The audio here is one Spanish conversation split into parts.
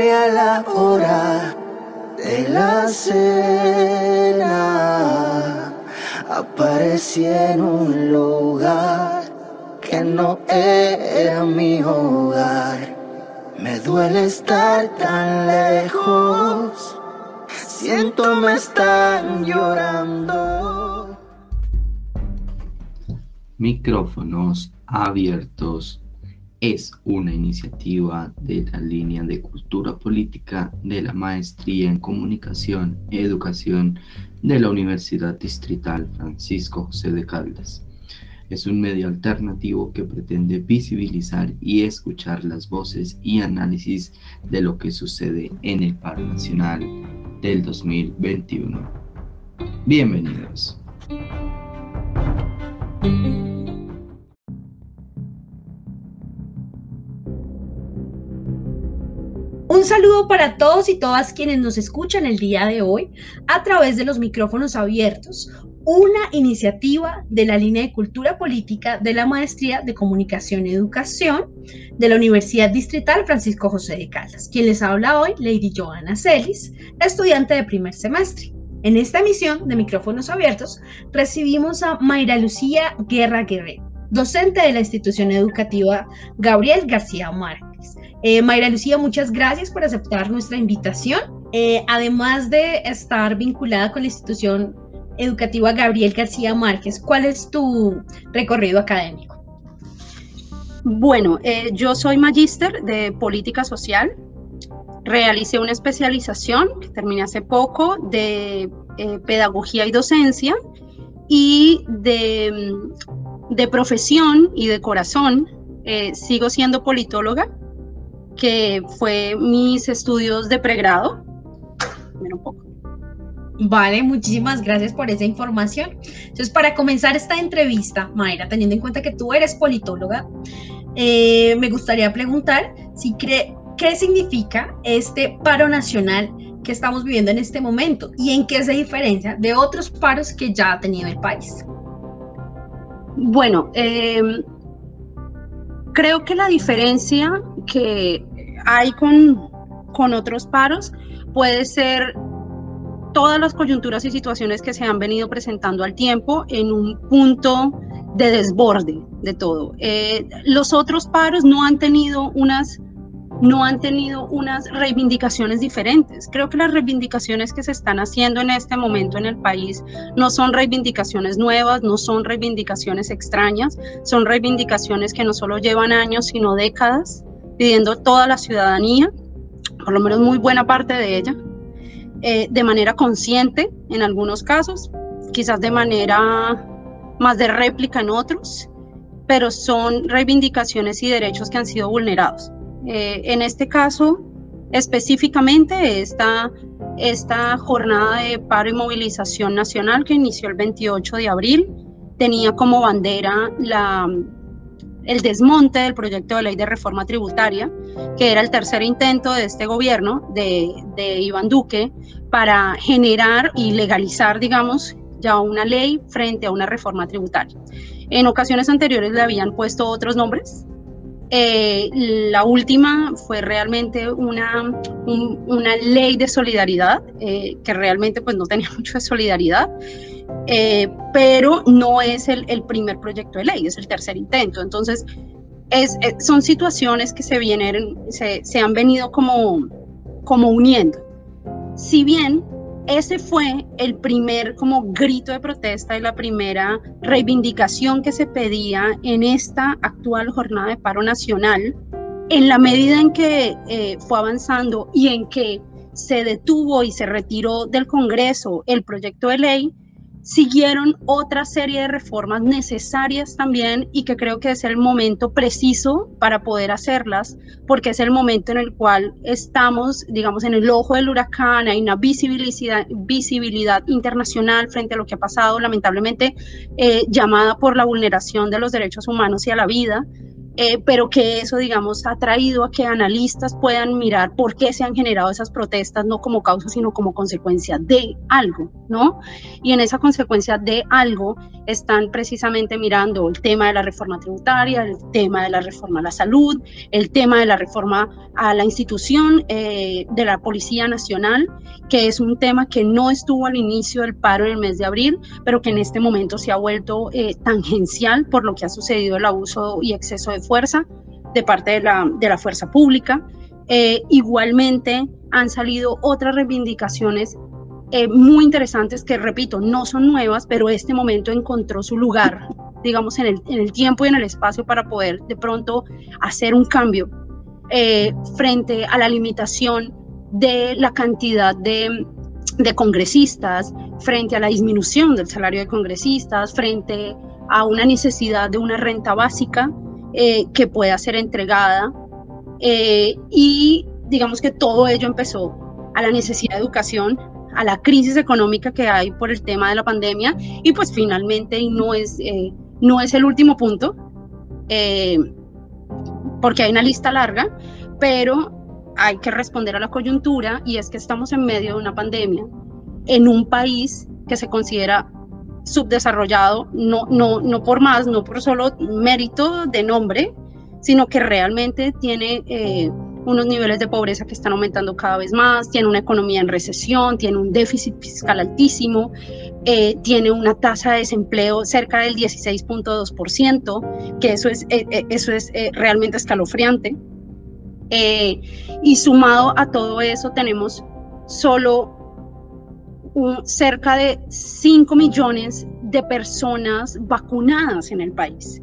llegaría la hora de la cena. Aparecí en un lugar que no era mi hogar. Me duele estar tan lejos. Siento me están llorando. Micrófonos abiertos es una iniciativa de la línea de cultura política de la Maestría en Comunicación y Educación de la Universidad Distrital Francisco José de Caldas. Es un medio alternativo que pretende visibilizar y escuchar las voces y análisis de lo que sucede en el paro nacional del 2021. Bienvenidos. Un saludo para todos y todas quienes nos escuchan el día de hoy a través de los micrófonos abiertos, una iniciativa de la línea de cultura política de la Maestría de Comunicación y Educación de la Universidad Distrital Francisco José de Caldas. Quien les habla hoy, Lady Joana Celis, estudiante de primer semestre. En esta emisión de micrófonos abiertos recibimos a Mayra Lucía Guerra Guerrero, docente de la institución educativa Gabriel García Márquez eh, Mayra Lucía, muchas gracias por aceptar nuestra invitación. Eh, además de estar vinculada con la institución educativa Gabriel García Márquez, ¿cuál es tu recorrido académico? Bueno, eh, yo soy magíster de política social. Realicé una especialización que terminé hace poco de pedagogía y docencia y de, de profesión y de corazón. sigo siendo politóloga que fue mis estudios de pregrado. un poco. Vale, muchísimas gracias por esa información. Entonces, para comenzar esta entrevista, Mayra, teniendo en cuenta que tú eres politóloga, eh, me gustaría preguntar si cree, qué significa este paro nacional que estamos viviendo en este momento y en qué se diferencia de otros paros que ya ha tenido el país. Bueno, eh, creo que la diferencia que hay con, con otros paros puede ser todas las coyunturas y situaciones que se han venido presentando al tiempo en un punto de desborde de todo. Eh, los otros paros no han tenido unas no han tenido unas reivindicaciones diferentes. Creo que las reivindicaciones que se están haciendo en este momento en el país no son reivindicaciones nuevas, no son reivindicaciones extrañas, son reivindicaciones que no solo llevan años, sino décadas pidiendo toda la ciudadanía, por lo menos muy buena parte de ella, eh, de manera consciente en algunos casos, quizás de manera más de réplica en otros, pero son reivindicaciones y derechos que han sido vulnerados. Eh, en este caso, específicamente, esta, esta jornada de paro y movilización nacional que inició el 28 de abril tenía como bandera el desmonte del proyecto de ley de reforma tributaria, que era el tercer intento de este gobierno, de, Iván Duque, para generar y legalizar, digamos, ya una ley frente a una reforma tributaria. En ocasiones anteriores le habían puesto otros nombres. Eh, la última fue realmente una, una ley de solidaridad, eh, que realmente pues no tenía mucho de solidaridad. Eh, pero no es el, primer proyecto de ley, es el tercer intento. Entonces, es, eh, son situaciones que se, vienen, se, se, han venido como, como uniendo. Si bien ese fue el primer como grito de protesta y la primera reivindicación que se pedía en esta actual jornada de paro nacional, en la medida en que eh, fue avanzando y en que se detuvo y se retiró del Congreso el proyecto de ley, siguieron otra serie de reformas necesarias también y que creo que es el momento preciso para poder hacerlas, porque es el momento en el cual estamos, digamos, en el ojo del huracán, hay una visibilidad, visibilidad internacional frente a lo que ha pasado, lamentablemente, eh, llamada por la vulneración de los derechos humanos y a la vida. Eh, pero que eso, digamos, ha traído a que analistas puedan mirar por qué se han generado esas protestas, no como causa, sino como consecuencia de algo, ¿no? Y en esa consecuencia de algo están precisamente mirando el tema de la reforma tributaria, el tema de la reforma a la salud, el tema de la reforma a la institución eh, de la Policía Nacional, que es un tema que no estuvo al inicio del paro en el mes de abril, pero que en este momento se ha vuelto eh, tangencial por lo que ha sucedido el abuso y exceso de fuerza de parte de la, de la fuerza pública. Eh, igualmente han salido otras reivindicaciones eh, muy interesantes que, repito, no son nuevas, pero este momento encontró su lugar, digamos, en el, en el tiempo y en el espacio para poder de pronto hacer un cambio eh, frente a la limitación de la cantidad de, de congresistas, frente a la disminución del salario de congresistas, frente a una necesidad de una renta básica eh, que pueda ser entregada. Eh, y digamos que todo ello empezó a la necesidad de educación, a la crisis económica que hay por el tema de la pandemia y pues finalmente, y no es, eh, no es el último punto, porque hay una lista larga, pero hay que responder a la coyuntura y es que estamos en medio de una pandemia en un país que se considera subdesarrollado, no, no, no por más, no por solo mérito de nombre, sino que realmente tiene eh, unos niveles de pobreza que están aumentando cada vez más, tiene una economía en recesión, tiene un déficit fiscal altísimo, eh, tiene una tasa de desempleo cerca del 16.2%, que eso es, eh, eso es realmente escalofriante. y sumado a todo eso tenemos solo cerca de 5 millones de personas vacunadas en el país.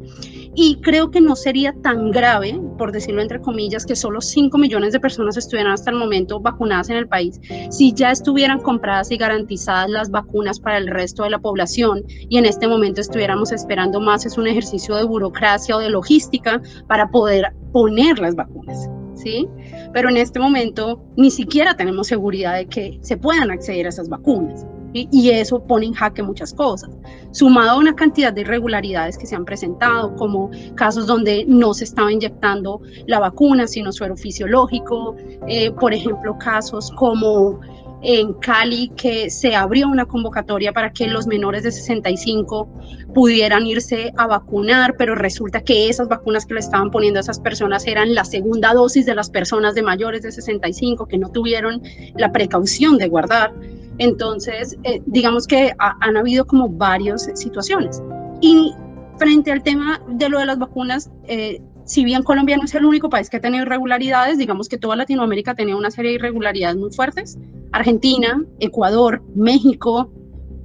Y creo que no sería tan grave, por decirlo entre comillas, que solo 5 millones de personas estuvieran hasta el momento vacunadas en el país, si ya estuvieran compradas y garantizadas las vacunas para el resto de la población y en este momento estuviéramos esperando más, es un ejercicio de burocracia o de logística para poder poner las vacunas. ¿Sí? Pero en este momento ni siquiera tenemos seguridad de que se puedan acceder a esas vacunas y eso pone en jaque muchas cosas, sumado a una cantidad de irregularidades que se han presentado, como casos donde no se estaba inyectando la vacuna, sino suero fisiológico, eh, por ejemplo, casos como en Cali que se abrió una convocatoria para que los menores de 65 pudieran irse a vacunar, pero resulta que esas vacunas que le estaban poniendo a esas personas eran la segunda dosis de las personas de mayores de 65 que no tuvieron la precaución de guardar. Entonces, eh, digamos que han habido como varias situaciones. Y frente al tema de lo de las vacunas, eh, si bien Colombia no es el único país que ha tenido irregularidades, digamos que toda Latinoamérica tenido una serie de irregularidades muy fuertes. Argentina, Ecuador, México,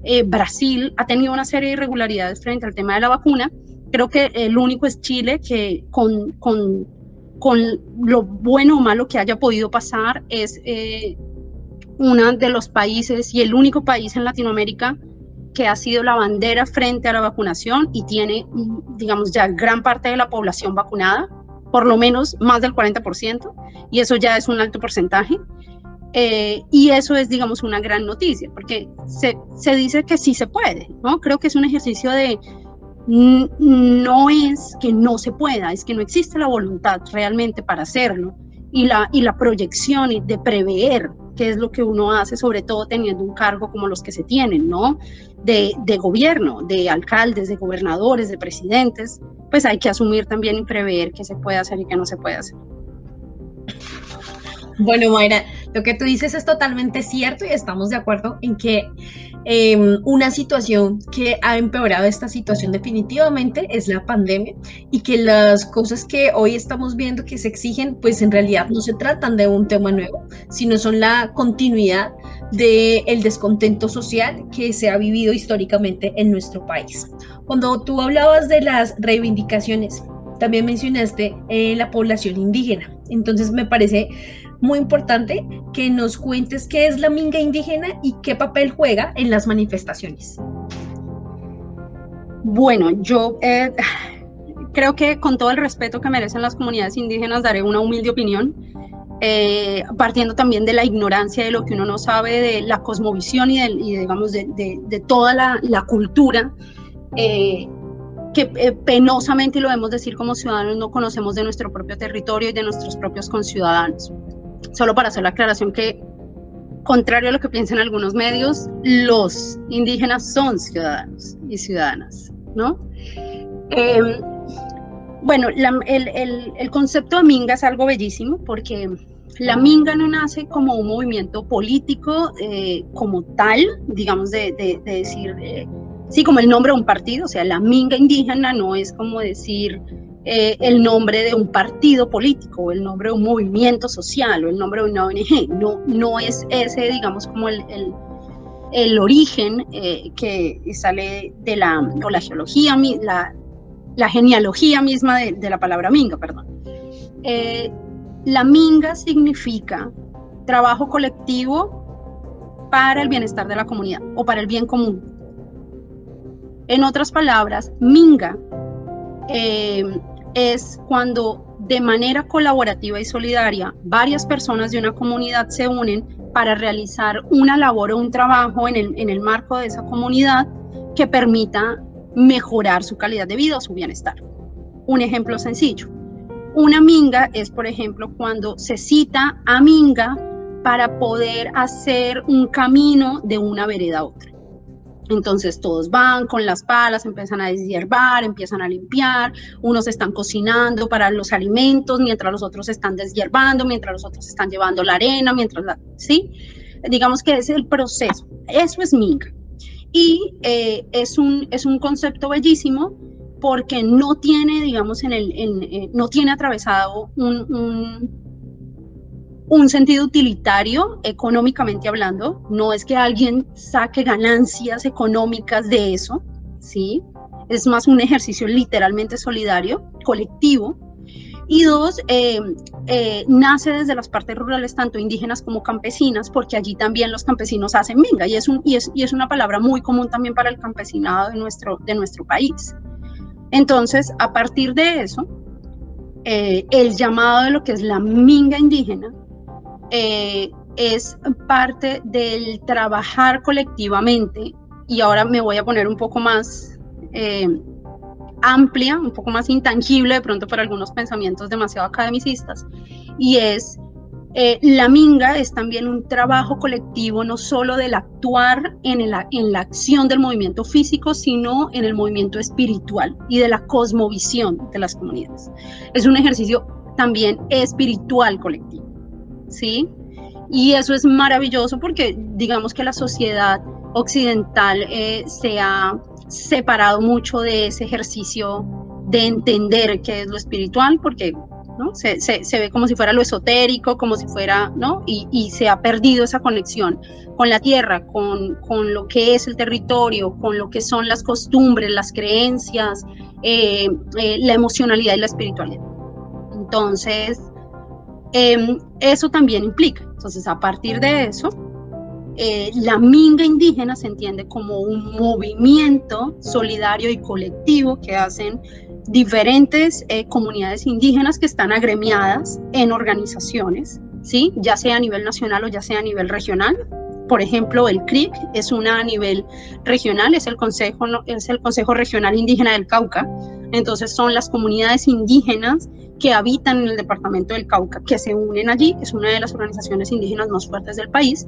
eh, Brasil ha tenido una serie de irregularidades frente al tema de la vacuna. Creo que el único es Chile, que con, con, con lo bueno o malo que haya podido pasar es uno de los países y el único país en Latinoamérica que ha sido la bandera frente a la vacunación y tiene, digamos, ya gran parte de la población vacunada, por lo menos más del 40%, y eso ya es un alto porcentaje. Eh, y eso es, digamos, una gran noticia, porque se, se, dice que sí se puede, ¿no? Creo que es un ejercicio de, no es que no se pueda, es que no existe la voluntad realmente para hacerlo y la, y la proyección de prever qué es lo que uno hace, sobre todo teniendo un cargo como los que se tienen, ¿no? De, de, gobierno, de alcaldes, de gobernadores, de presidentes, pues hay que asumir también y prever qué se puede hacer y qué no se puede hacer. Bueno, Mayra, lo que tú dices es totalmente cierto y estamos de acuerdo en que em, una situación que ha empeorado esta situación definitivamente es la pandemia y que las cosas que hoy estamos viendo que se exigen, pues en realidad no se tratan de un tema nuevo, sino son la continuidad del el descontento social que se ha vivido históricamente en nuestro país. Cuando tú hablabas de las reivindicaciones, también mencionaste eh, la población indígena. Entonces me parece muy importante que nos cuentes qué es la minga indígena y qué papel juega en las manifestaciones. Bueno, yo eh, creo que con todo el respeto que merecen las comunidades indígenas daré una humilde opinión, eh, partiendo también de la ignorancia de lo que uno no sabe de la cosmovisión y, digamos de, toda la, cultura. Eh, que eh, penosamente, y lo debemos decir como ciudadanos, no conocemos de nuestro propio territorio y de nuestros propios conciudadanos. Solo para hacer la aclaración que, contrario a lo que piensan algunos medios, los indígenas son ciudadanos y ciudadanas, ¿no? Em, bueno, el, el, concepto de Minga es algo bellísimo porque la Minga no nace como un movimiento político eh, como tal, digamos, de, de, de decir eh, sí, como el nombre de un partido, o sea, la minga indígena no es como decir eh, el nombre de un partido político, o el nombre de un movimiento social, o el nombre de una ONG, no, no es ese, digamos, como el, el, origen eh, que sale de la, o la geología, la, la genealogía misma de, la palabra minga, perdón. Eh, la minga significa trabajo colectivo para el bienestar de la comunidad o para el bien común. En otras palabras, minga es cuando de manera colaborativa y solidaria varias personas de una comunidad se unen para realizar una labor o un trabajo en el, en el marco de esa comunidad que permita mejorar su calidad de vida o su bienestar. Un ejemplo sencillo. Una minga es, por ejemplo, cuando se cita a minga para poder hacer un camino de una vereda a otra. Entonces todos van con las palas, empiezan a deshiervar, empiezan a limpiar, unos están cocinando para los alimentos, mientras los otros están deshiervando, mientras los otros están llevando la arena, mientras la, ¿sí? Digamos que es el proceso, eso es minga. Y eh, es, un, es un concepto bellísimo porque no tiene, digamos, en el, eh, no tiene atravesado un un sentido utilitario económicamente hablando, no es que alguien saque ganancias económicas de eso, ¿sí? Es más un ejercicio literalmente solidario, colectivo. Y dos, eh, eh, nace desde las partes rurales, tanto indígenas como campesinas, porque allí también los campesinos hacen minga, y es, un, y es, y es una palabra muy común también para el campesinado de nuestro, de nuestro país. Entonces, a partir de eso, eh, el llamado de lo que es la minga indígena eh, es parte del trabajar colectivamente y ahora me voy a poner un poco más eh, amplia, un poco más intangible de pronto para algunos pensamientos demasiado academicistas, y es eh, la minga es también un trabajo colectivo, no solo del actuar en, en la acción del movimiento físico, sino en el movimiento espiritual y de la cosmovisión de las comunidades. Es un ejercicio también espiritual colectivo. ¿Sí? Y eso es maravilloso porque digamos que la sociedad occidental eh, se ha separado mucho de ese ejercicio de entender qué es lo espiritual, porque ¿no? se, se, ve como si fuera lo esotérico, como si fuera, ¿no? Y, y se ha perdido esa conexión con la tierra, con, con, lo que es el territorio, con lo que son las costumbres, las creencias, eh, eh, la emocionalidad y la espiritualidad. Entonces, Em, eso también implica. Entonces, a partir de eso, eh, la minga indígena se entiende como un movimiento solidario y colectivo que hacen diferentes eh, comunidades indígenas que están agremiadas en organizaciones, ¿sí? ya sea a nivel nacional o ya sea a nivel regional. Por ejemplo, el CRIC es una a nivel regional, es el Consejo, es el Consejo Regional Indígena del Cauca. Entonces son las comunidades indígenas que habitan en el departamento del Cauca, que se unen allí, es una de las organizaciones indígenas más fuertes del país,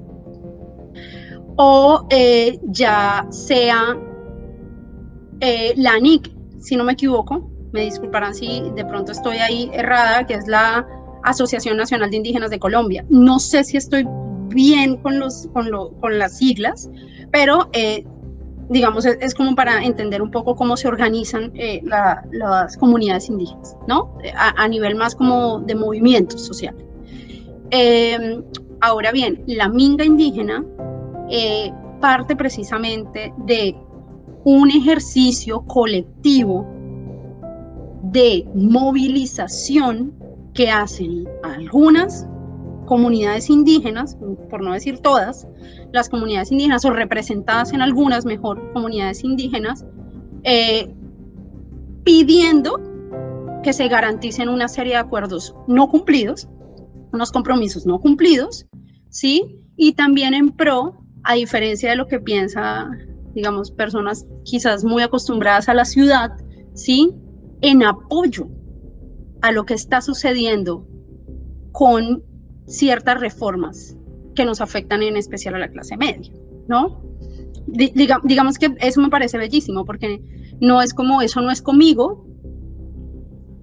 o eh, ya sea eh, la ANIC, si no me equivoco, me disculparán si de pronto estoy ahí errada, que es la Asociación Nacional de Indígenas de Colombia. No sé si estoy bien con, los, con, con las siglas, pero eh, digamos, es, como para entender un poco cómo se organizan eh, las comunidades indígenas, ¿no? A, nivel más como de movimiento social. Em, ahora bien, la minga indígena eh, parte precisamente de un ejercicio colectivo de movilización que hacen algunas comunidades indígenas, por no decir todas, las comunidades indígenas o representadas en algunas mejor comunidades indígenas, eh, pidiendo que se garanticen una serie de acuerdos no cumplidos, unos compromisos no cumplidos, ¿sí? Y también en pro, a diferencia de lo que piensa, digamos, personas quizás muy acostumbradas a la ciudad, ¿sí? En apoyo a lo que está sucediendo con ciertas reformas que nos afectan en especial a la clase media, ¿no? digamos que eso me parece bellísimo porque no es como eso no es conmigo.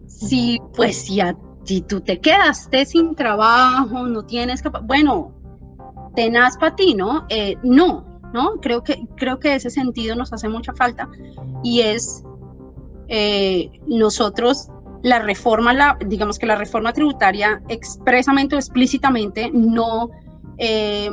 Si pues si, si tú te quedaste sin trabajo, no tienes bueno, tenaz para ti, ¿no? Eh, no, ¿no? Creo que, creo que ese sentido nos hace mucha falta y es eh, nosotros la reforma, la, digamos que la reforma tributaria expresamente o explícitamente no eh,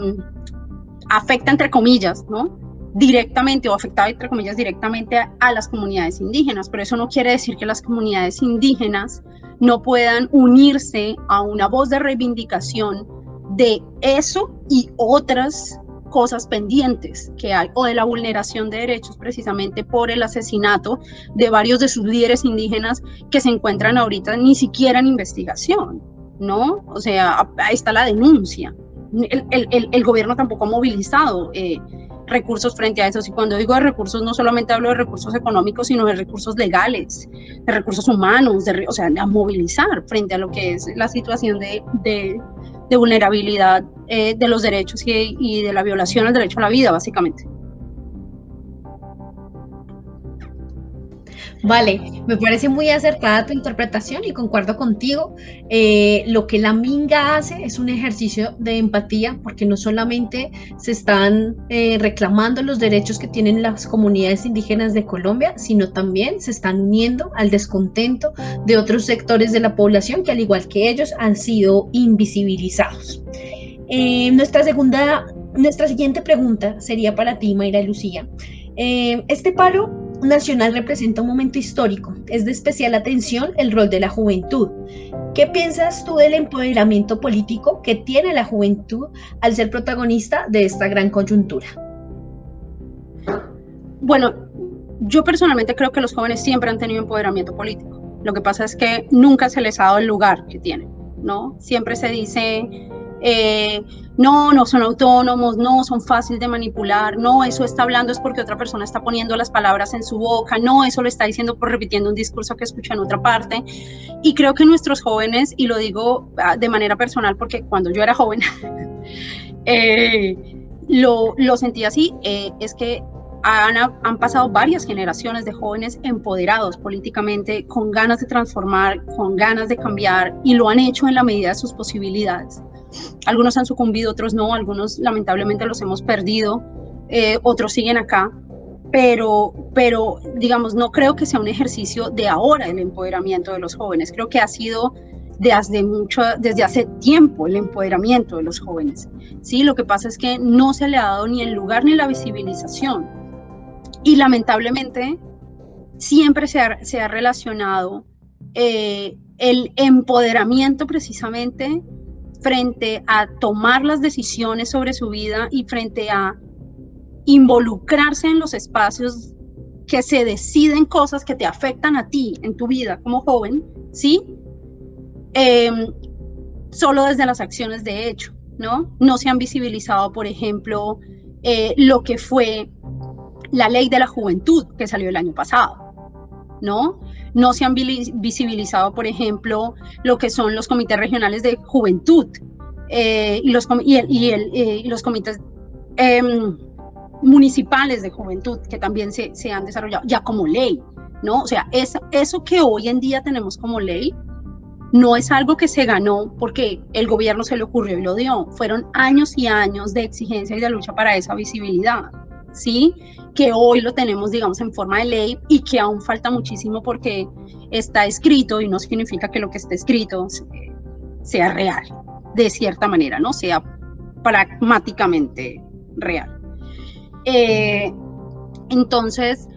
afecta entre comillas, ¿no? directamente o afectaba, entre comillas, directamente a, las comunidades indígenas, pero eso no quiere decir que las comunidades indígenas no puedan unirse a una voz de reivindicación de eso y otras cosas pendientes que hay, o de la vulneración de derechos precisamente por el asesinato de varios de sus líderes indígenas que se encuentran ahorita ni siquiera en investigación, ¿no? O sea, ahí está la denuncia. El, gobierno tampoco ha movilizado eh, recursos frente a eso. Y cuando digo de recursos, no solamente hablo de recursos económicos, sino de recursos legales, de recursos humanos, de, o sea, a movilizar frente a lo que es la situación de, de, vulnerabilidad eh, de los derechos y, y de la violación al derecho a la vida, básicamente. Vale, me parece muy acertada tu interpretación y concuerdo contigo. Eh, lo que la Minga hace es un ejercicio de empatía porque no solamente se están eh, reclamando los derechos que tienen las comunidades indígenas de Colombia, sino también se están uniendo al descontento de otros sectores de la población que al igual que ellos han sido invisibilizados. Eh, nuestra segunda, nuestra siguiente pregunta sería para ti, Mayra Lucía. este paro nacional representa un momento histórico. Es de especial atención el rol de la juventud. ¿Qué piensas tú del empoderamiento político que tiene la juventud al ser protagonista de esta gran coyuntura? Bueno, yo personalmente creo que los jóvenes siempre han tenido empoderamiento político. Lo que pasa es que nunca se les ha dado el lugar que tienen, ¿no? Siempre se dice eh, no, no son autónomos, no son fáciles de manipular, no, eso está hablando es porque otra persona está poniendo las palabras en su boca, no, eso lo está diciendo por repitiendo un discurso que escucha en otra parte. Y creo que nuestros jóvenes, y lo digo ah, de manera personal porque cuando yo era joven, eh, lo, lo, sentí así, eh, es que han, pasado varias generaciones de jóvenes empoderados políticamente, con ganas de transformar, con ganas de cambiar, y lo han hecho en la medida de sus posibilidades. Algunos han sucumbido, otros no, algunos lamentablemente los hemos perdido, eh, otros siguen acá, pero, pero digamos, no creo que sea un ejercicio de ahora el empoderamiento de los jóvenes, creo que ha sido desde, mucho, desde hace tiempo el empoderamiento de los jóvenes. ¿sí? Lo que pasa es que no se le ha dado ni el lugar ni la visibilización. Y lamentablemente siempre se ha, relacionado eh, el empoderamiento precisamente frente a tomar las decisiones sobre su vida y frente a involucrarse en los espacios que se deciden cosas que te afectan a ti en tu vida como joven, ¿sí? Em, solo desde las acciones de hecho, ¿no? No se han visibilizado, por ejemplo, eh, lo que fue la ley de la juventud que salió el año pasado, ¿no? No se han visibilizado, por ejemplo, lo que son los comités regionales de juventud eh, y, los, eh, comités em, municipales de juventud que también se, se, han desarrollado ya como ley, ¿no? O sea, es, eso que hoy en día tenemos como ley no es algo que se ganó porque el gobierno se le ocurrió y lo dio. Fueron años y años de exigencia y de lucha para esa visibilidad. ¿Sí? Que hoy lo tenemos, digamos, en forma de ley y que aún falta muchísimo porque está escrito y no significa que lo que esté escrito sea real, de cierta manera, ¿no? Sea pragmáticamente real. Eh, entonces,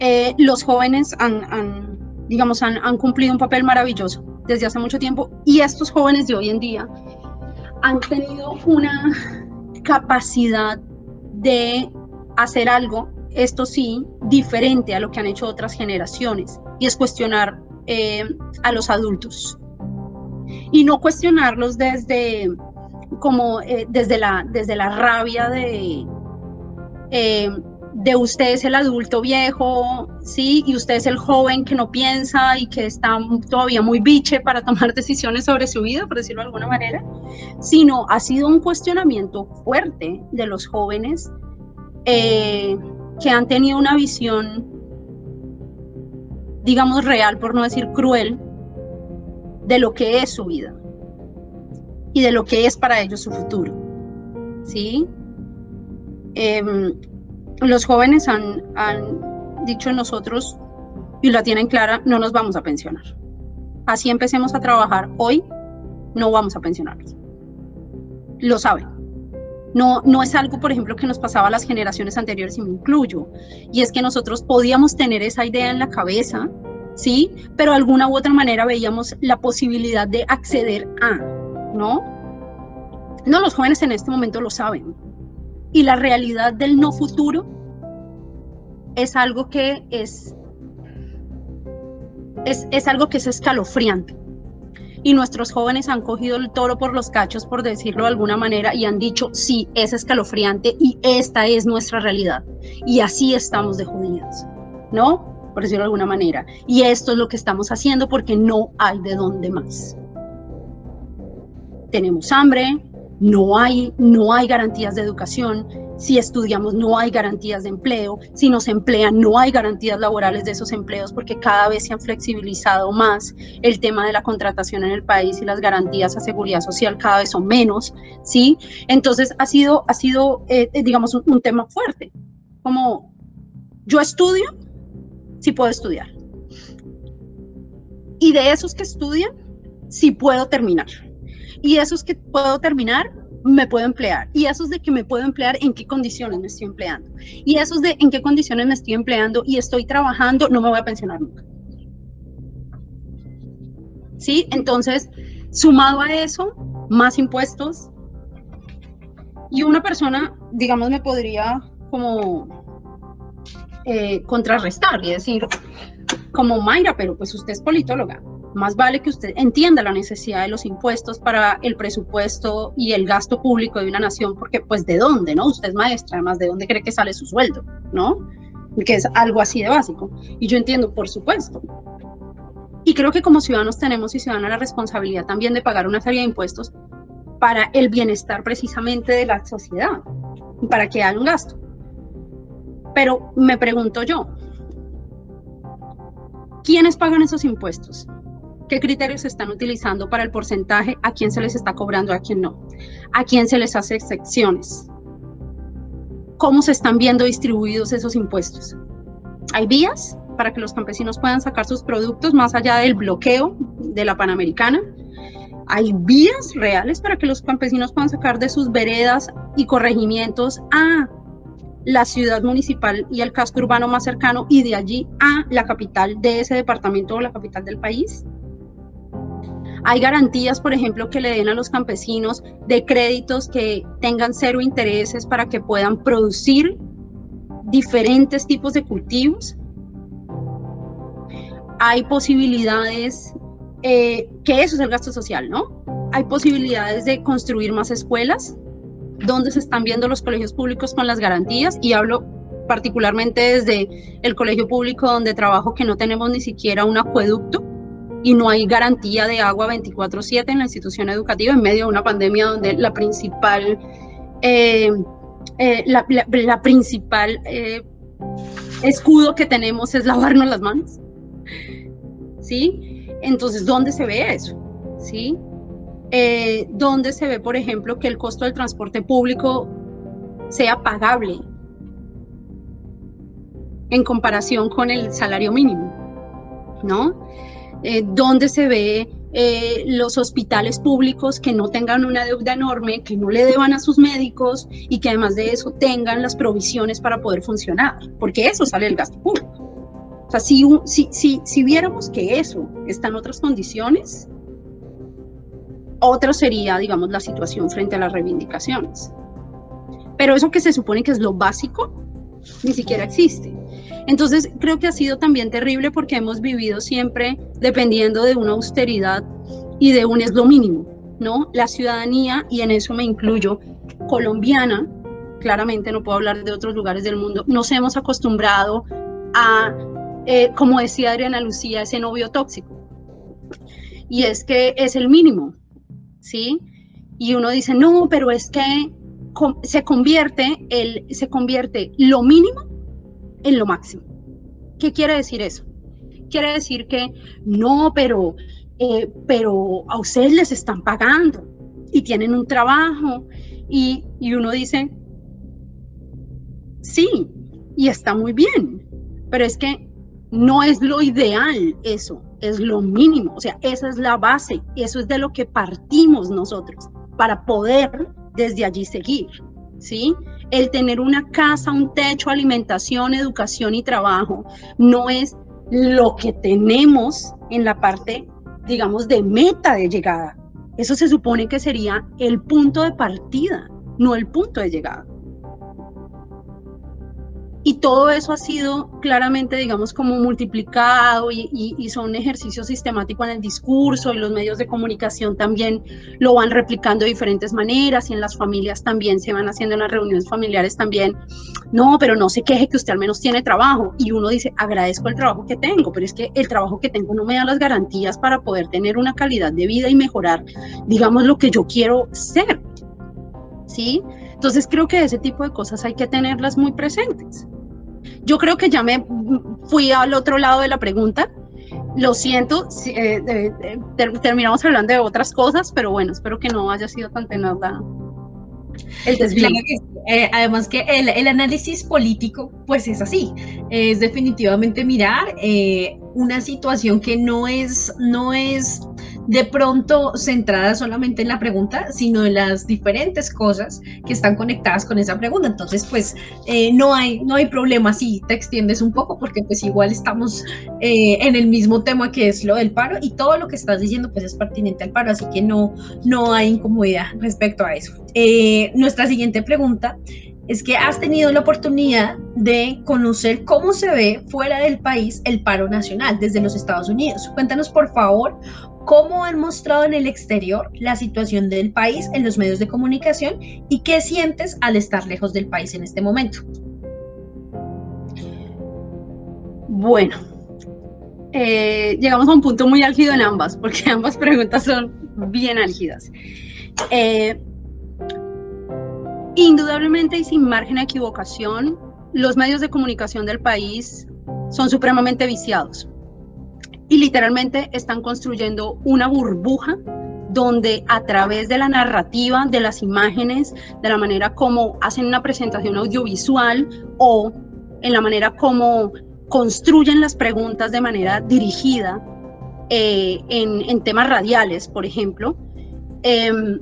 eh, los jóvenes han, digamos, han, han cumplido un papel maravilloso desde hace mucho tiempo y estos jóvenes de hoy en día han tenido una capacidad de hacer algo, esto sí, diferente a lo que han hecho otras generaciones, y es cuestionar eh, a los adultos. Y no cuestionarlos desde, como, eh, desde, la, desde la rabia de, eh, de usted es el adulto viejo, ¿sí? Y usted es el joven que no piensa y que está todavía muy biche para tomar decisiones sobre su vida, por decirlo de alguna manera, sino ha sido un cuestionamiento fuerte de los jóvenes eh, que han tenido una visión, digamos, real, por no decir cruel, de lo que es su vida y de lo que es para ellos su futuro, ¿sí? Em, los jóvenes han, dicho nosotros, y la tienen clara, no nos vamos a pensionar. Así empecemos a trabajar hoy, no vamos a pensionarnos. Lo saben. No, no es algo, por ejemplo, que nos pasaba a las generaciones anteriores y me incluyo. Y es que nosotros podíamos tener esa idea en la cabeza, ¿sí? Pero de alguna u otra manera veíamos la posibilidad de acceder a, ¿no? No, los jóvenes en este momento lo saben y la realidad del no futuro es algo que es, es, algo que es escalofriante. Y nuestros jóvenes han cogido el toro por los cachos, por decirlo de alguna manera, y han dicho, sí, es escalofriante y esta es nuestra realidad. Y así estamos de judíos, ¿no? Por decirlo de alguna manera. Y esto es lo que estamos haciendo porque no hay de dónde más. Tenemos hambre, no hay, no hay garantías de educación, si estudiamos no hay garantías de empleo, si nos emplean no hay garantías laborales de esos empleos porque cada vez se han flexibilizado más el tema de la contratación en el país y las garantías a seguridad social cada vez son menos, ¿sí? Entonces ha sido, ha sido eh, eh, digamos, un, un tema fuerte, como yo estudio, si puedo estudiar. Y de esos que estudian, si puedo terminar y esos que puedo terminar, me puedo emplear. Y esos de que me puedo emplear, en qué condiciones me estoy empleando. Y esos de en qué condiciones me estoy empleando y estoy trabajando, no me voy a pensionar nunca. ¿Sí? Entonces, sumado a eso, más impuestos. Y una persona, digamos, me podría como eh, contrarrestar y decir, como Mayra, pero pues usted es politóloga más vale que usted entienda la necesidad de los impuestos para el presupuesto y el gasto público de una nación, porque pues de dónde, ¿no? Usted es maestra, además, ¿de dónde cree que sale su sueldo, ¿no? Que es algo así de básico. Y yo entiendo, por supuesto. Y creo que como ciudadanos tenemos y ciudadanas la responsabilidad también de pagar una serie de impuestos para el bienestar precisamente de la sociedad, para que haya un gasto. Pero me pregunto yo, ¿quiénes pagan esos impuestos? ¿Qué criterios se están utilizando para el porcentaje? ¿A quién se les está cobrando, a quién no? ¿A quién se les hace excepciones? ¿Cómo se están viendo distribuidos esos impuestos? ¿Hay vías para que los campesinos puedan sacar sus productos más allá del bloqueo de la Panamericana? ¿Hay vías reales para que los campesinos puedan sacar de sus veredas y corregimientos a la ciudad municipal y el casco urbano más cercano y de allí a la capital de ese departamento o la capital del país? Hay garantías, por ejemplo, que le den a los campesinos de créditos que tengan cero intereses para que puedan producir diferentes tipos de cultivos. Hay posibilidades, eh, que eso es el gasto social, ¿no? Hay posibilidades de construir más escuelas, donde se están viendo los colegios públicos con las garantías, y hablo particularmente desde el colegio público donde trabajo que no tenemos ni siquiera un acueducto y no hay garantía de agua 24/7 en la institución educativa en medio de una pandemia donde la principal, eh, eh, la, principal eh, escudo que tenemos es lavarnos las manos. ¿Sí? Entonces, ¿dónde se ve eso? ¿Sí? ¿Dónde se ve, por ejemplo, que el costo del transporte público sea pagable en comparación con el salario mínimo? ¿No? Eh, donde se ve eh, los hospitales públicos que no tengan una deuda enorme, que no le deban a sus médicos y que además de eso tengan las provisiones para poder funcionar, porque eso sale del gasto público. O sea, si, si, si, si viéramos que eso está en otras condiciones, otra sería, digamos, la situación frente a las reivindicaciones. Pero eso que se supone que es lo básico, ni siquiera existe. Entonces, creo que ha sido también terrible porque hemos vivido siempre dependiendo de una austeridad y de un es lo mínimo, ¿no? La ciudadanía, y en eso me incluyo, colombiana, claramente no puedo hablar de otros lugares del mundo, nos hemos acostumbrado a, eh, como decía Adriana Lucía, ese novio tóxico. Y es que es el mínimo, ¿sí? Y uno dice, no, pero es que se convierte, el, se convierte lo mínimo en lo máximo. ¿Qué quiere decir eso? Quiere decir que no, pero, eh, pero a ustedes les están pagando y tienen un trabajo y, y uno dice, sí, y está muy bien, pero es que no es lo ideal eso, es lo mínimo, o sea, esa es la base, eso es de lo que partimos nosotros para poder desde allí seguir, ¿sí? El tener una casa, un techo, alimentación, educación y trabajo no es lo que tenemos en la parte, digamos, de meta de llegada. Eso se supone que sería el punto de partida, no el punto de llegada. Y todo eso ha sido claramente, digamos, como multiplicado y, son ejercicios sistemáticos en el discurso y los medios de comunicación también lo van replicando de diferentes maneras y en las familias también se van haciendo en las reuniones familiares también. No, pero no se queje que usted al menos tiene trabajo. Y uno dice, agradezco el trabajo que tengo, pero es que el trabajo que tengo no me da las garantías para poder tener una calidad de vida y mejorar, digamos, lo que yo quiero ser. ¿Sí? Entonces creo que ese tipo de cosas hay que tenerlas muy presentes. Yo creo que ya me fui al otro lado de la pregunta. Lo siento, eh, terminamos hablando de otras cosas, pero bueno, espero que no haya sido tan tenaz el desvío. Eh, además que el, el, análisis político, pues es así, es definitivamente mirar eh, una situación que no es, no es de pronto centrada solamente en la pregunta, sino en las diferentes cosas que están conectadas con esa pregunta. Entonces, pues eh, no, hay, no hay problema si te extiendes un poco, porque pues igual estamos eh, en el mismo tema que es lo del paro y todo lo que estás diciendo pues es pertinente al paro, así que no, no hay incomodidad respecto a eso. Eh, nuestra siguiente pregunta es que has tenido la oportunidad de conocer cómo se ve fuera del país el paro nacional desde los Estados Unidos. Cuéntanos, por favor, cómo han mostrado en el exterior la situación del país en los medios de comunicación y qué sientes al estar lejos del país en este momento. Bueno, eh, llegamos a un punto muy álgido en ambas, porque ambas preguntas son bien álgidas. Eh, indudablemente y sin margen a equivocación, los medios de comunicación del país son supremamente viciados y literalmente están construyendo una burbuja donde a través de la narrativa, de las imágenes, de la manera como hacen una presentación audiovisual o en la manera como construyen las preguntas de manera dirigida eh, en, temas radiales, por ejemplo, em,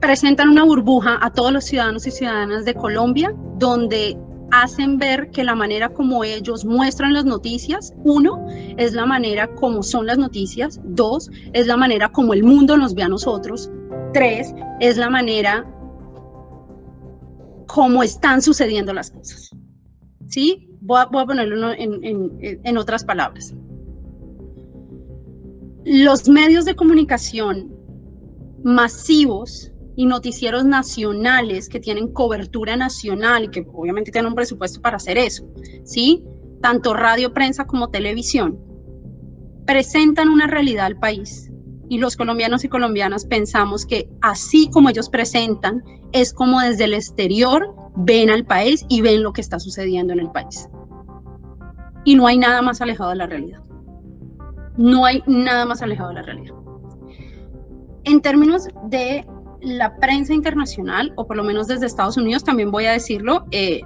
presentan una burbuja a todos los ciudadanos y ciudadanas de Colombia donde hacen ver que la manera como ellos muestran las noticias, uno, es la manera como son las noticias, dos, es la manera como el mundo nos ve a nosotros, tres, es la manera como están sucediendo las cosas. ¿Sí? Voy a, ponerlo en, en otras palabras. Los medios de comunicación masivos y noticieros nacionales que tienen cobertura nacional y que obviamente tienen un presupuesto para hacer eso, ¿sí? Tanto radio, prensa como televisión, presentan una realidad al país. Y los colombianos y colombianas pensamos que así como ellos presentan, es como desde el exterior ven al país y ven lo que está sucediendo en el país. Y no hay nada más alejado de la realidad. No hay nada más alejado de la realidad. En términos de la prensa internacional, o por lo menos desde Estados Unidos, también voy a decirlo, eh,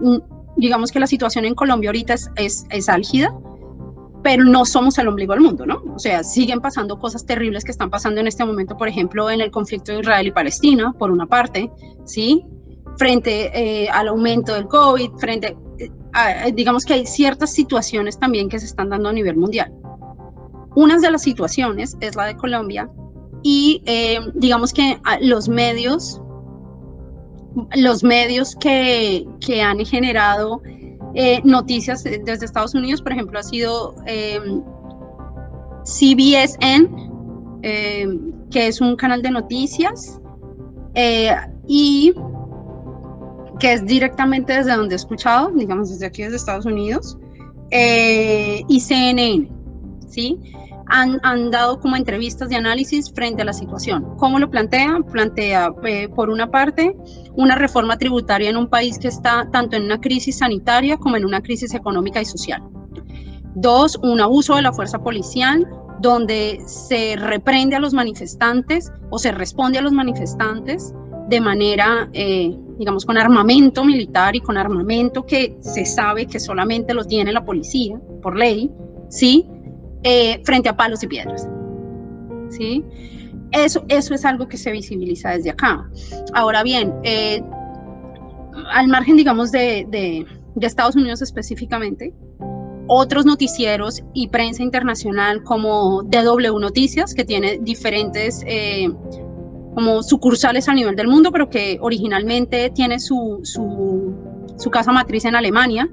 digamos que la situación en Colombia ahorita es, es, álgida, pero no somos el ombligo del mundo, ¿no? O sea, siguen pasando cosas terribles que están pasando en este momento, por ejemplo, en el conflicto de Israel y Palestina, por una parte, ¿sí? Frente eh, al aumento del COVID, frente, a, digamos que hay ciertas situaciones también que se están dando a nivel mundial. Una de las situaciones es la de Colombia, y eh, digamos que ah, los medios, los medios que, que han generado eh, noticias desde Estados Unidos, por ejemplo, ha sido em, CBSN, que es un canal de noticias, eh, y que es directamente desde donde he escuchado, digamos desde aquí, desde Estados Unidos, eh, y CNN, ¿sí? Han, han, dado como entrevistas de análisis frente a la situación. ¿Cómo lo plantea? Plantea, eh, por una parte, una reforma tributaria en un país que está tanto en una crisis sanitaria como en una crisis económica y social. Dos, un abuso de la fuerza policial, donde se reprende a los manifestantes o se responde a los manifestantes de manera, eh, digamos, con armamento militar y con armamento que se sabe que solamente lo tiene la policía, por ley, ¿sí? Eh, frente a palos y piedras, ¿sí? Eso, eso es algo que se visibiliza desde acá. Ahora bien, eh, al margen, digamos, de, de, Estados Unidos específicamente, otros noticieros y prensa internacional como DW Noticias, que tiene diferentes eh, como sucursales a nivel del mundo, pero que originalmente tiene su, su, casa matriz en Alemania.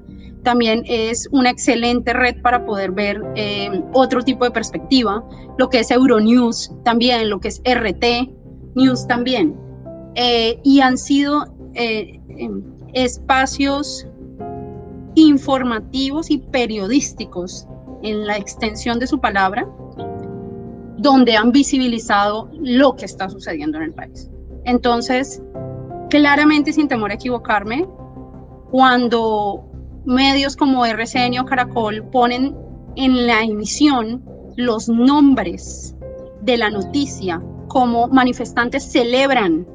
También es una excelente red para poder ver eh, otro tipo de perspectiva, lo que es Euronews también, lo que es RT News también. Eh, y han sido eh, em, espacios informativos y periodísticos en la extensión de su palabra donde han visibilizado lo que está sucediendo en el país. Entonces, claramente, sin temor a equivocarme, cuando medios como RCN o Caracol ponen en la emisión los nombres de la noticia como manifestantes celebran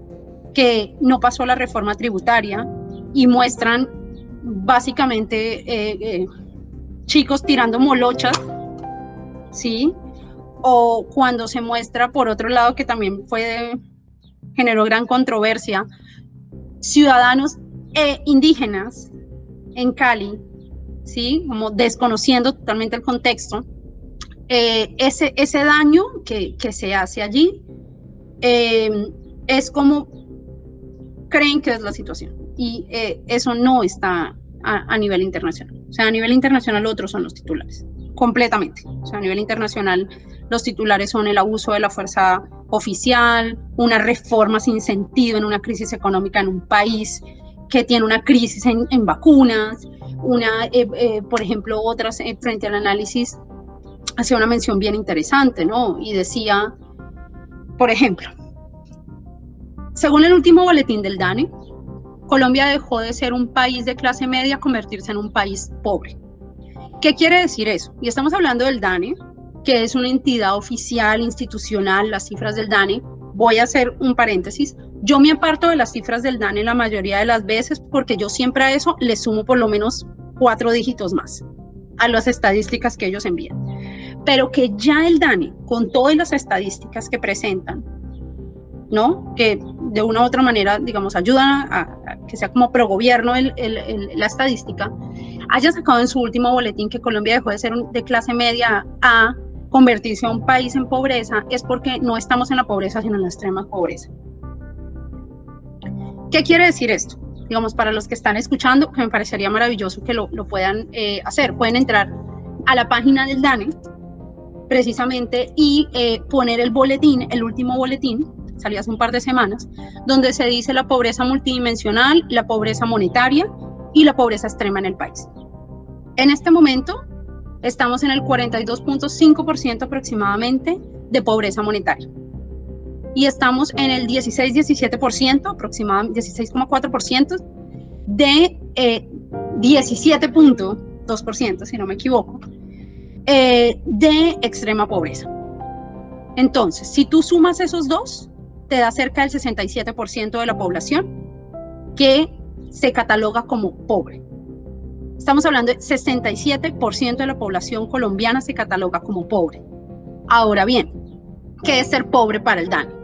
que no pasó la reforma tributaria y muestran básicamente eh, eh, chicos tirando molochas, ¿sí? o cuando se muestra por otro lado que también fue generó gran controversia ciudadanos e indígenas en Cali sí como desconociendo totalmente el contexto eh, ese, ese daño que, que se hace allí em, es como creen que es la situación. Y eh, eso no está a, a nivel internacional. O sea a nivel internacional otros son los titulares completamente. O sea a nivel internacional los titulares son el abuso de la fuerza oficial, una reforma sin sentido en una crisis económica en un país que tiene una crisis en, vacunas, una, eh, eh, por ejemplo, otras eh, frente al análisis, hacía una mención bien interesante, ¿no? Y decía, por ejemplo, según el último boletín del DANE, Colombia dejó de ser un país de clase media a convertirse en un país pobre. ¿Qué quiere decir eso? Y estamos hablando del DANE, que es una entidad oficial, institucional, las cifras del DANE. Voy a hacer un paréntesis. Yo me aparto de las cifras del DANE la mayoría de las veces porque yo siempre a eso le sumo por lo menos cuatro dígitos más a las estadísticas que ellos envían. Pero que ya el DANE, con todas las estadísticas que presentan, ¿no? Que de una u otra manera, digamos, ayudan a, que sea como pro gobierno la estadística, haya sacado en su último boletín que Colombia dejó de ser de clase media a convertirse a un país en pobreza es porque no estamos en la pobreza, sino en la extrema pobreza. ¿Qué quiere decir esto? Digamos, para los que están escuchando, que me parecería maravilloso que lo, puedan eh, hacer, pueden entrar a la página del DANE, precisamente, y eh, poner el boletín, el último boletín, salió hace un par de semanas, donde se dice la pobreza multidimensional, la pobreza monetaria y la pobreza extrema en el país. En este momento, estamos en el 42.5% aproximadamente de pobreza monetaria. Y estamos en el 16-17%, aproximadamente 16,4% de 17.2%, eh, si no me equivoco, eh, de extrema pobreza. Entonces, si tú sumas esos dos, te da cerca del 67% de la población que se cataloga como pobre. Estamos hablando de 67% de la población colombiana se cataloga como pobre. Ahora bien, ¿qué es ser pobre para el DANE?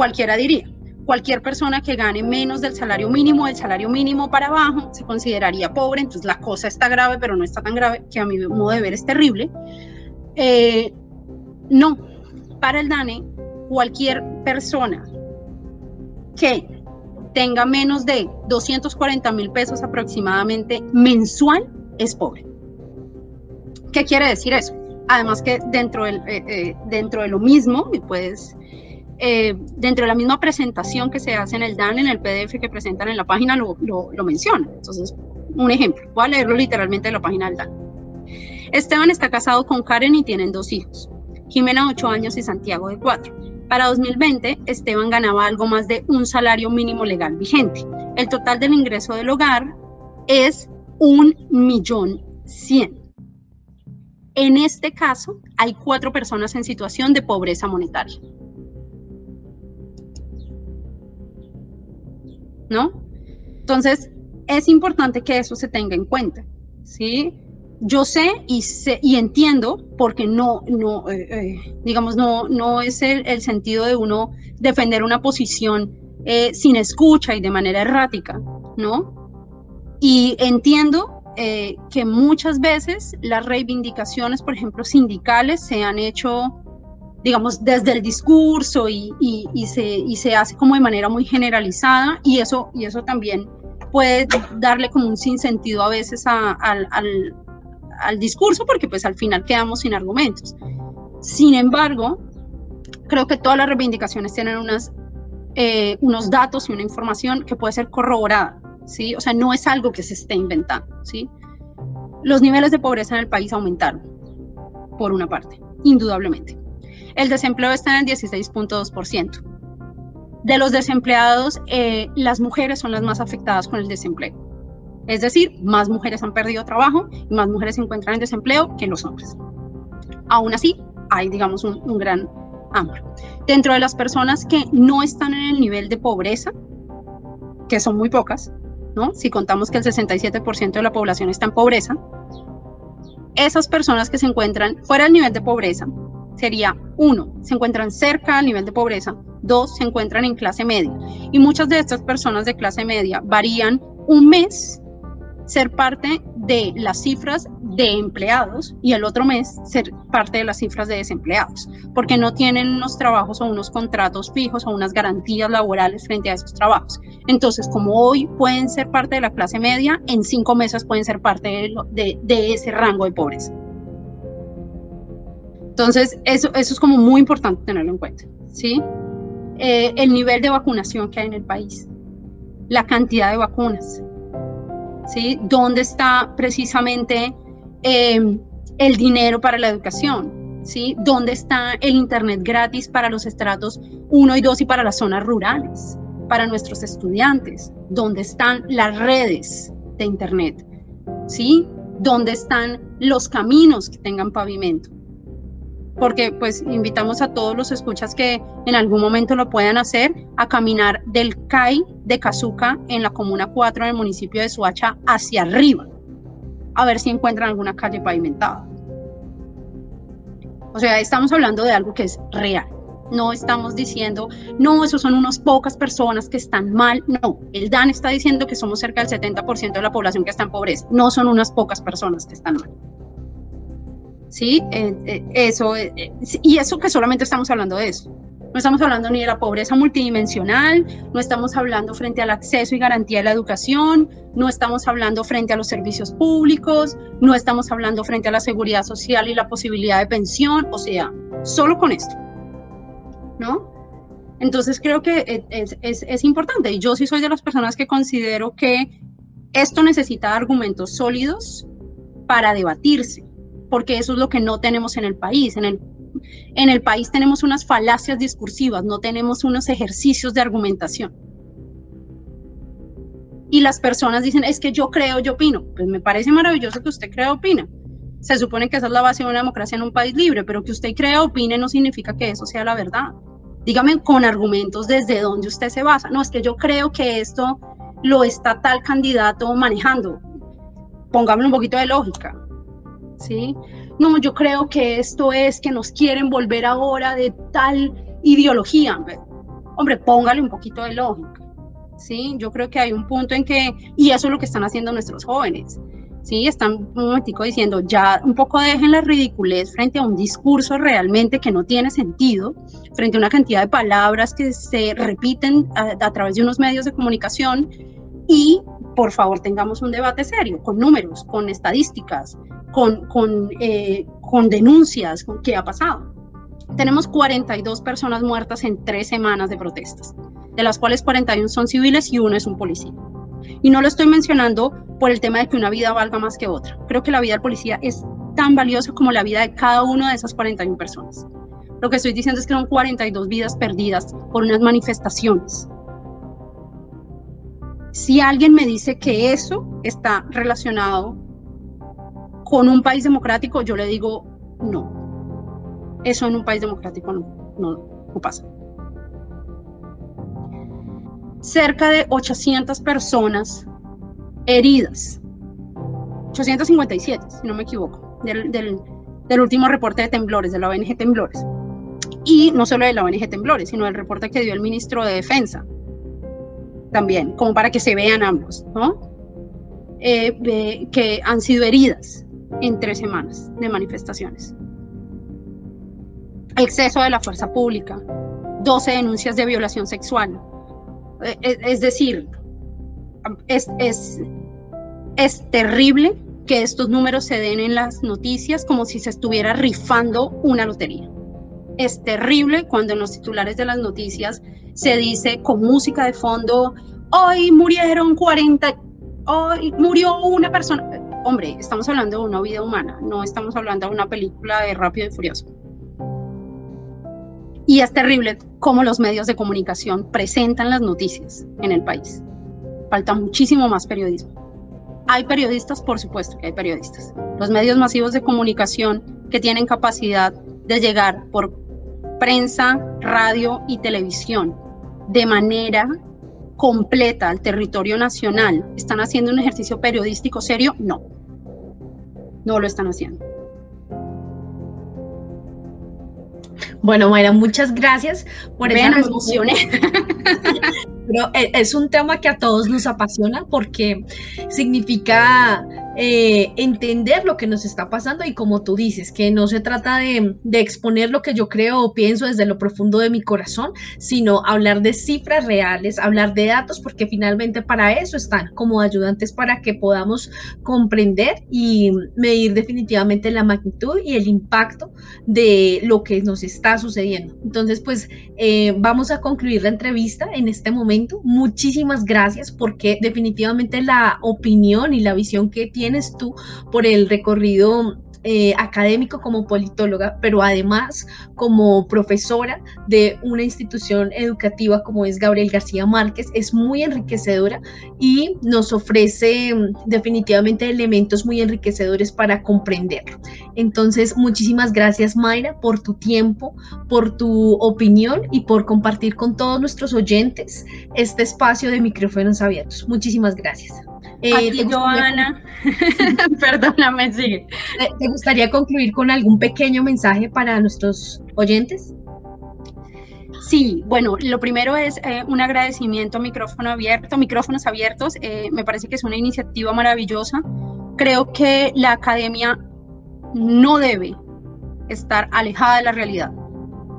Cualquiera diría, cualquier persona que gane menos del salario mínimo, del salario mínimo para abajo, se consideraría pobre, entonces la cosa está grave, pero no está tan grave, que a mi modo de ver es terrible. Eh, no, para el DANE, cualquier persona que tenga menos de 240 mil pesos aproximadamente mensual es pobre. ¿Qué quiere decir eso? Además que dentro, del, eh, eh, dentro de lo mismo, puedes eh, dentro de la misma presentación que se hace en el DAN, en el PDF que presentan en la página, lo, lo, lo menciona. Entonces, un ejemplo, voy a leerlo literalmente de la página del DAN. Esteban está casado con Karen y tienen dos hijos, Jimena 8 años y Santiago de 4. Para 2020, Esteban ganaba algo más de un salario mínimo legal vigente. El total del ingreso del hogar es un millón cien. En este caso, hay cuatro personas en situación de pobreza monetaria. ¿No? Entonces, es importante que eso se tenga en cuenta, ¿sí? Yo sé y, sé, y entiendo, porque no, no eh, eh, digamos, no, no es el, sentido de uno defender una posición eh, sin escucha y de manera errática, ¿no? Y entiendo que muchas veces las reivindicaciones, por ejemplo, sindicales, se han hecho, digamos, desde el discurso y, y, se, y se hace como de manera muy generalizada y eso, y eso también puede darle como un sinsentido a veces a, al, al, al discurso porque pues al final quedamos sin argumentos. Sin embargo, creo que todas las reivindicaciones tienen unas, eh, unos datos y una información que puede ser corroborada. ¿sí? O sea, no es algo que se esté inventando, ¿sí? Los niveles de pobreza en el país aumentaron, por una parte, indudablemente. El desempleo está en el 16.2%. De los desempleados, eh, las mujeres son las más afectadas con el desempleo. Es decir, más mujeres han perdido trabajo y más mujeres se encuentran en desempleo que los hombres. Aún así, hay, digamos, un, un gran amplio. Dentro de las personas que no están en el nivel de pobreza, que son muy pocas, si contamos que el 67% de la población está en pobreza, esas personas que se encuentran fuera del nivel de pobreza sería, uno, se encuentran cerca del nivel de pobreza, dos, se encuentran en clase media. Y muchas de estas personas de clase media varían un mes ser parte de las cifras de empleados y el otro mes ser parte de las cifras de desempleados, porque no tienen unos trabajos o unos contratos fijos o unas garantías laborales frente a esos trabajos. Entonces, como hoy pueden ser parte de la clase media, en cinco meses pueden ser parte de, de, ese rango de pobreza. Entonces, eso, eso es como muy importante tenerlo en cuenta, ¿sí? Eh, el nivel de vacunación que hay en el país, la cantidad de vacunas, ¿sí? ¿Dónde está precisamente eh, el dinero para la educación? ¿sí? ¿Dónde está el Internet gratis para los estratos 1 y 2 y para las zonas rurales? Para nuestros estudiantes. ¿Dónde están las redes de Internet? ¿Sí? ¿Dónde están los caminos que tengan pavimento? Porque pues invitamos a todos los escuchas que en algún momento lo puedan hacer a caminar del CAI de Cazuca en la Comuna 4 del municipio de Suacha hacia arriba, a ver si encuentran alguna calle pavimentada. O sea, estamos hablando de algo que es real. No estamos diciendo, no, esos son unas pocas personas que están mal. No, el DAN está diciendo que somos cerca del 70% de la población que está en pobreza. No son unas pocas personas que están mal. ¿Sí? Eh, eh, eso, eh, y eso que solamente estamos hablando de eso. No estamos hablando ni de la pobreza multidimensional, no estamos hablando frente al acceso y garantía de la educación, no estamos hablando frente a los servicios públicos, no estamos hablando frente a la seguridad social y la posibilidad de pensión, o sea, solo con esto, ¿no? Entonces creo que es, es, es importante y yo sí soy de las personas que considero que esto necesita argumentos sólidos para debatirse porque eso es lo que no tenemos en el país. En el, en el país tenemos unas falacias discursivas, no tenemos unos ejercicios de argumentación. Y las personas dicen, es que yo creo, yo opino. Pues me parece maravilloso que usted crea, opina. Se supone que esa es la base de una democracia en un país libre, pero que usted crea, opine no significa que eso sea la verdad. Dígame con argumentos desde dónde usted se basa. No, es que yo creo que esto lo está tal candidato manejando. Póngame un poquito de lógica. No, yo creo que esto es que nos quieren volver ahora de tal ideología. Hombre, póngale un poquito de lógica, ¿sí? Yo creo que hay un punto en que, y eso es lo que están haciendo nuestros jóvenes, ¿sí? Están un momentico diciendo, ya un poco dejen la ridiculez frente a un discurso realmente que no tiene sentido, frente a una cantidad de palabras que se repiten a, a través de unos medios de comunicación y por favor tengamos un debate serio, con números, con estadísticas, con, con, eh, con denuncias, con qué ha pasado. tenemos 42 personas muertas en tres semanas de protestas, de las cuales 41 son civiles y uno es un policía. Y no lo estoy mencionando por el tema de que una vida valga más que otra. Creo que la vida del policía es tan valiosa como la vida de cada una de esas 41 personas. Lo que estoy diciendo es que son 42 vidas perdidas por unas manifestaciones. Si alguien me dice que eso está relacionado con un país democrático, yo le digo no. Eso en un país democrático no, no, pasa. Cerca de 800 personas heridas. 857, si no me equivoco, del, del último reporte de temblores, de la ONG Temblores y no solo de la ONG Temblores, sino del reporte que dio el ministro de Defensa, también, como para que se vean ambos, ¿no? Eh, que han sido heridas en tres semanas de manifestaciones. Exceso de la fuerza pública, 12 denuncias de violación sexual. Eh, eh, es, decir, es, es, es terrible que estos números se den en las noticias como si se estuviera rifando una lotería es terrible cuando en los titulares de las noticias se dice con música de fondo, hoy murieron 40, hoy murió una persona. Hombre, estamos hablando de una vida humana, no estamos hablando de una película de Rápido y Furioso. Y es terrible cómo los medios de comunicación presentan las noticias en el país. Falta muchísimo más periodismo. Hay periodistas, por supuesto que hay periodistas. Los medios masivos de comunicación que tienen capacidad de llegar por prensa, radio y televisión de manera completa al territorio nacional, ¿están haciendo un ejercicio periodístico serio? No, no lo están haciendo. Bueno, Mayra, muchas gracias por esa me emocioné. Pero eh, es un tema que a todos nos apasiona porque significa eh, entender lo que nos está pasando y como tú dices, que no se trata de, exponer lo que yo creo o pienso desde lo profundo de mi corazón, sino hablar de cifras reales, hablar de datos, porque finalmente para eso están como ayudantes para que podamos comprender y medir definitivamente la magnitud y el impacto de lo que nos está sucediendo. Entonces, pues eh, vamos a concluir la entrevista en este momento. Muchísimas gracias porque definitivamente la opinión y la visión que tiene tienes tú por el recorrido eh, académico como politóloga, pero además como profesora de una institución educativa como es Gabriel García Márquez, es muy enriquecedora y nos ofrece mm, definitivamente elementos muy enriquecedores para comprenderlo. Entonces, muchísimas gracias Mayra por tu tiempo, por tu opinión y por compartir con todos nuestros oyentes este espacio de micrófonos abiertos. Muchísimas gracias. Eh, Joana, perdóname, sigue. ¿Te gustaría concluir con algún pequeño mensaje para nuestros oyentes? Sí, bueno, lo primero es eh, un agradecimiento a Micrófono Abierto, Micrófonos Abiertos. Eh, me parece que es una iniciativa maravillosa. Creo que la academia no debe estar alejada de la realidad,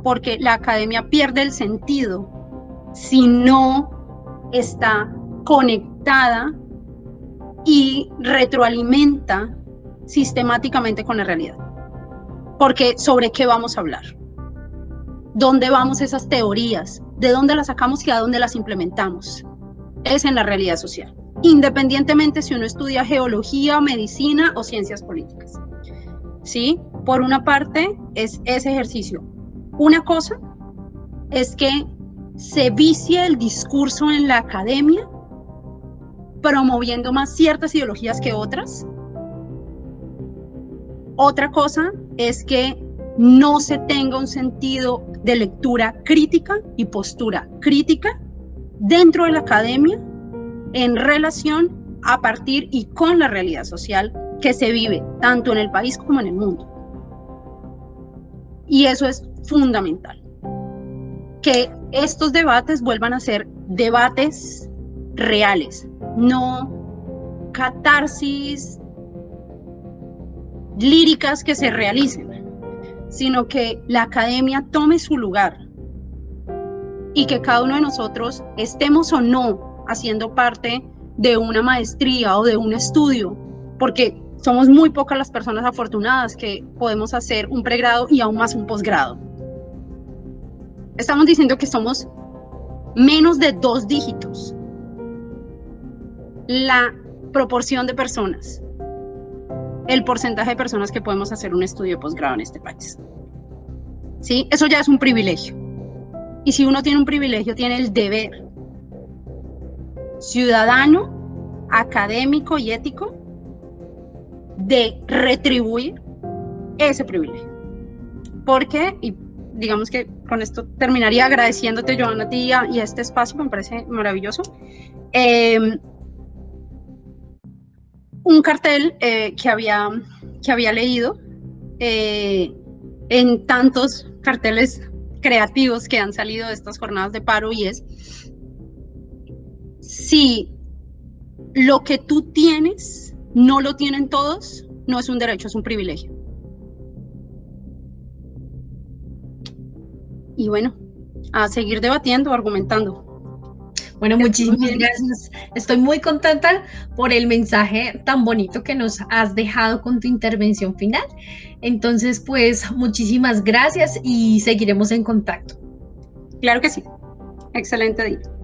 porque la academia pierde el sentido si no está conectada y retroalimenta sistemáticamente con la realidad. Porque sobre qué vamos a hablar. ¿Dónde vamos esas teorías? ¿De dónde las sacamos y a dónde las implementamos? Es en la realidad social, independientemente si uno estudia geología, medicina o ciencias políticas. ¿Sí? Por una parte es ese ejercicio. Una cosa es que se vicie el discurso en la academia promoviendo más ciertas ideologías que otras. Otra cosa es que no se tenga un sentido de lectura crítica y postura crítica dentro de la academia en relación a partir y con la realidad social que se vive tanto en el país como en el mundo. Y eso es fundamental. Que estos debates vuelvan a ser debates reales, no catarsis líricas que se realicen, sino que la academia tome su lugar y que cada uno de nosotros estemos o no haciendo parte de una maestría o de un estudio, porque somos muy pocas las personas afortunadas que podemos hacer un pregrado y aún más un posgrado. Estamos diciendo que somos menos de dos dígitos. La proporción de personas, el porcentaje de personas que podemos hacer un estudio posgrado en este país. ¿Sí? Eso ya es un privilegio. Y si uno tiene un privilegio, tiene el deber ciudadano, académico y ético de retribuir ese privilegio. Porque, y digamos que con esto terminaría agradeciéndote, Joana, a ti y a, este espacio, me parece maravilloso. Em, un cartel eh, que, había, que había leído eh, en tantos carteles creativos que han salido de estas jornadas de paro y es si lo que tú tienes no lo tienen todos, no es un derecho, es un privilegio. Y bueno, a seguir debatiendo, argumentando. Bueno, muchísimas gracias. Estoy muy contenta por el mensaje tan bonito que nos has dejado con tu intervención final. Entonces, pues muchísimas gracias y seguiremos en contacto. Claro que sí. Excelente día.